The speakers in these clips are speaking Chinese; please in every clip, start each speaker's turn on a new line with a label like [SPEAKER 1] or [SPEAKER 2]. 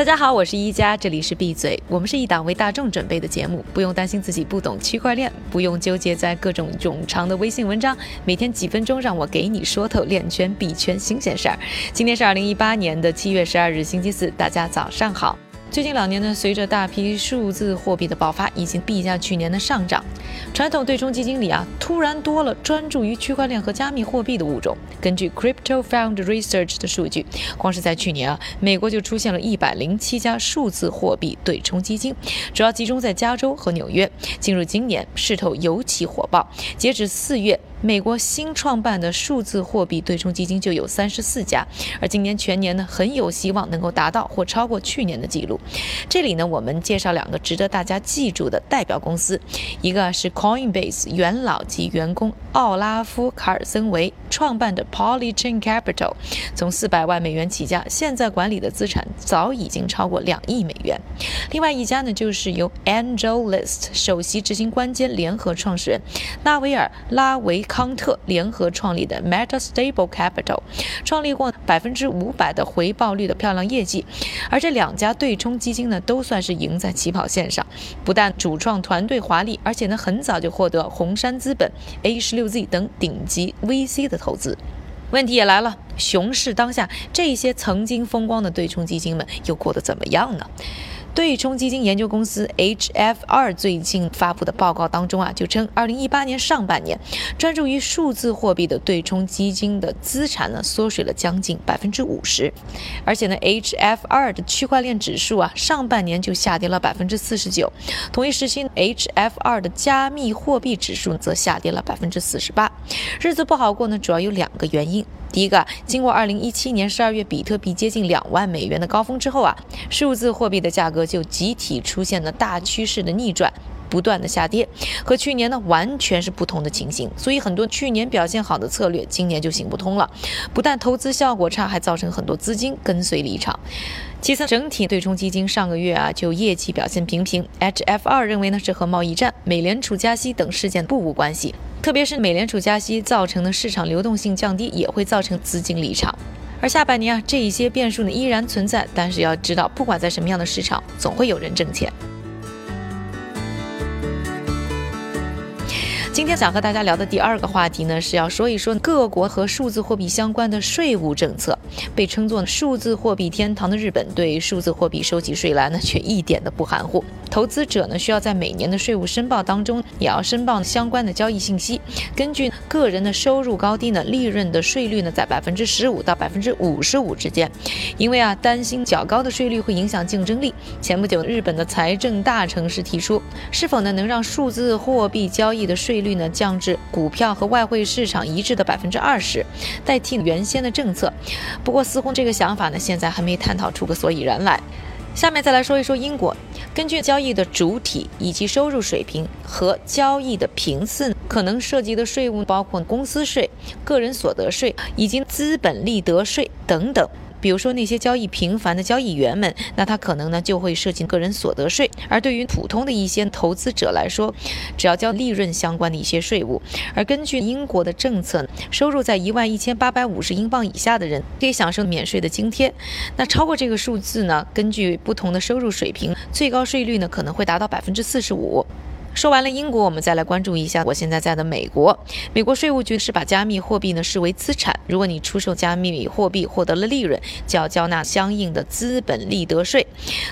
[SPEAKER 1] 大家好，我是一加，这里是闭嘴。我们是一档为大众准备的节目，不用担心自己不懂区块链，不用纠结在各种冗长的微信文章，每天几分钟让我给你说透链圈币圈新鲜事儿。今天是二零一八年的七月十二日，星期四，大家早上好。最近两年呢，随着大批数字货币的爆发，以及币价去年的上涨，传统对冲基金里啊，突然多了专注于区块链和加密货币的物种。根据 CryptoFound Research 的数据，光是在去年啊，美国就出现了一百零七家数字货币对冲基金，主要集中在加州和纽约。进入今年，势头尤其火爆。截止四月。美国新创办的数字货币对冲基金就有三十四家，而今年全年呢，很有希望能够达到或超过去年的记录。这里呢，我们介绍两个值得大家记住的代表公司，一个是 Coinbase 元老级员工奥拉夫·卡尔森为创办的 Polychain Capital，从四百万美元起家，现在管理的资产早已经超过两亿美元。另外一家呢，就是由 AngelList 首席执行官兼联合创始人纳维尔·拉维。康特联合创立的 MetaStable Capital，创立过百分之五百的回报率的漂亮业绩，而这两家对冲基金呢，都算是赢在起跑线上。不但主创团队华丽，而且呢，很早就获得红杉资本、A 十六 Z 等顶级 VC 的投资。问题也来了，熊市当下，这些曾经风光的对冲基金们又过得怎么样呢？对冲基金研究公司 HFR 最近发布的报告当中啊，就称，二零一八年上半年，专注于数字货币的对冲基金的资产呢，缩水了将近百分之五十，而且呢，HFR 的区块链指数啊，上半年就下跌了百分之四十九，同一时期，HFR 的加密货币指数则下跌了百分之四十八，日子不好过呢，主要有两个原因。第一个，经过二零一七年十二月比特币接近两万美元的高峰之后啊，数字货币的价格就集体出现了大趋势的逆转，不断的下跌，和去年呢完全是不同的情形。所以很多去年表现好的策略，今年就行不通了。不但投资效果差，还造成很多资金跟随离场。其次，整体对冲基金上个月啊就业绩表现平平。HFR 认为呢是和贸易战、美联储加息等事件不无关系。特别是美联储加息造成的市场流动性降低，也会造成资金离场。而下半年啊，这一些变数呢依然存在。但是要知道，不管在什么样的市场，总会有人挣钱。今天想和大家聊的第二个话题呢，是要说一说各国和数字货币相关的税务政策。被称作数字货币天堂的日本，对数字货币收集税来呢，却一点都不含糊。投资者呢，需要在每年的税务申报当中，也要申报相关的交易信息。根据个人的收入高低呢，利润的税率呢，在百分之十五到百分之五十五之间。因为啊，担心较高的税率会影响竞争力，前不久日本的财政大臣是提出，是否呢能让数字货币交易的税率。呢降至股票和外汇市场一致的百分之二十，代替原先的政策。不过似乎这个想法呢，现在还没探讨出个所以然来。下面再来说一说英国，根据交易的主体以及收入水平和交易的频次，可能涉及的税务包括公司税、个人所得税以及资本利得税等等。比如说那些交易频繁的交易员们，那他可能呢就会涉及个人所得税；而对于普通的一些投资者来说，只要交利润相关的一些税务。而根据英国的政策，收入在一万一千八百五十英镑以下的人可以享受免税的津贴。那超过这个数字呢，根据不同的收入水平，最高税率呢可能会达到百分之四十五。说完了英国，我们再来关注一下我现在在的美国。美国税务局是把加密货币呢视为资产，如果你出售加密货币获得了利润，就要交纳相应的资本利得税。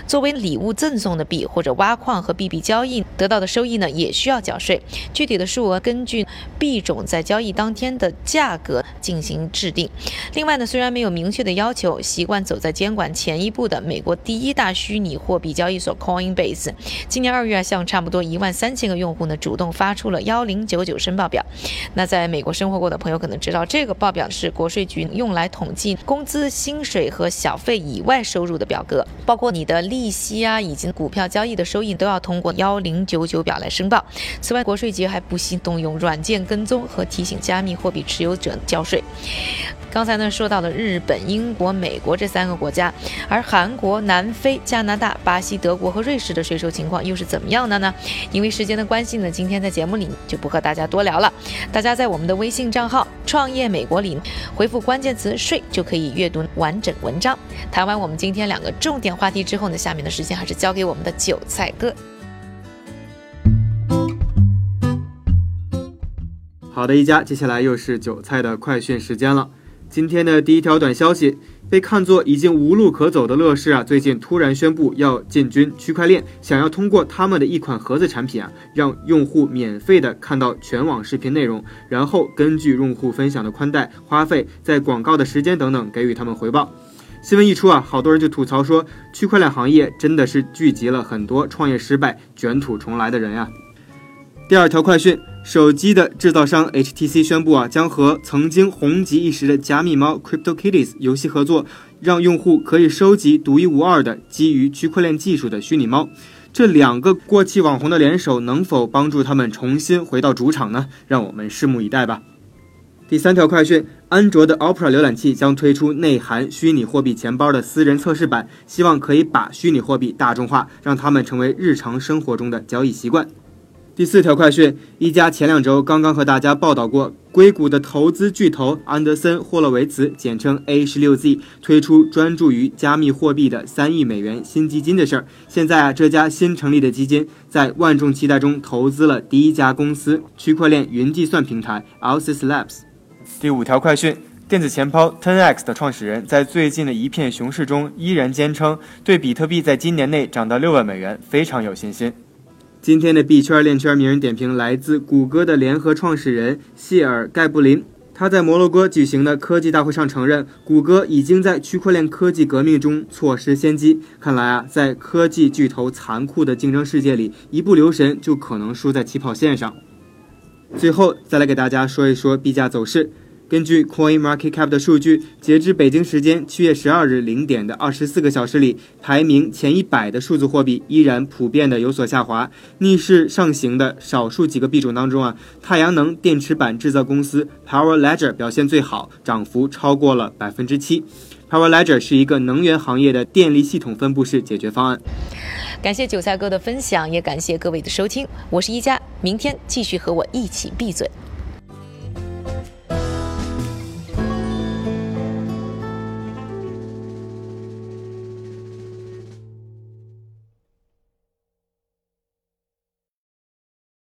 [SPEAKER 1] 作为礼物赠送的币或者挖矿和币币交易得到的收益呢，也需要缴税。具体的数额根据币种在交易当天的价格进行制定。另外呢，虽然没有明确的要求，习惯走在监管前一步的美国第一大虚拟货币交易所 Coinbase，今年二月向差不多一万三。三千个用户呢主动发出了幺零九九申报表。那在美国生活过的朋友可能知道，这个报表是国税局用来统计工资、薪水和小费以外收入的表格，包括你的利息啊以及股票交易的收益都要通过幺零九九表来申报。此外，国税局还不惜动用软件跟踪和提醒加密货币持有者交税。刚才呢说到了日本、英国、美国这三个国家，而韩国、南非、加拿大、巴西、德国和瑞士的税收情况又是怎么样的呢？因为时间的关系呢，今天在节目里就不和大家多聊了。大家在我们的微信账号“创业美国”里回复关键词“税”就可以阅读完整文章。谈完我们今天两个重点话题之后呢，下面的时间还是交给我们的韭菜哥。
[SPEAKER 2] 好的，一家，接下来又是韭菜的快讯时间了。今天的第一条短消息，被看作已经无路可走的乐视啊，最近突然宣布要进军区块链，想要通过他们的一款盒子产品啊，让用户免费的看到全网视频内容，然后根据用户分享的宽带、花费、在广告的时间等等给予他们回报。新闻一出啊，好多人就吐槽说，区块链行业真的是聚集了很多创业失败、卷土重来的人呀。第二条快讯。手机的制造商 HTC 宣布啊，将和曾经红极一时的加密猫 CryptoKitties 游戏合作，让用户可以收集独一无二的基于区块链技术的虚拟猫。这两个过气网红的联手，能否帮助他们重新回到主场呢？让我们拭目以待吧。第三条快讯：安卓的 Opera 浏览器将推出内含虚拟货币钱包的私人测试版，希望可以把虚拟货币大众化，让他们成为日常生活中的交易习惯。第四条快讯，一家前两周刚刚和大家报道过，硅谷的投资巨头安德森霍洛维茨（简称 A 十六 Z） 推出专注于加密货币的三亿美元新基金的事儿。现在啊，这家新成立的基金在万众期待中投资了第一家公司——区块链云计算平台 Alsis Labs。第五条快讯，电子钱包 TenX 的创始人在最近的一片熊市中依然坚称，对比特币在今年内涨到六万美元非常有信心。今天的币圈链圈名人点评来自谷歌的联合创始人谢尔盖布林。他在摩洛哥举行的科技大会上承认，谷歌已经在区块链科技革命中错失先机。看来啊，在科技巨头残酷的竞争世界里，一不留神就可能输在起跑线上。最后再来给大家说一说币价走势。根据 Coin Market Cap 的数据，截至北京时间七月十二日零点的二十四个小时里，排名前一百的数字货币依然普遍的有所下滑。逆势上行的少数几个币种当中啊，太阳能电池板制造公司 Power Ledger 表现最好，涨幅超过了百分之七。Power Ledger 是一个能源行业的电力系统分布式解决方案。
[SPEAKER 1] 感谢韭菜哥的分享，也感谢各位的收听。我是一加，明天继续和我一起闭嘴。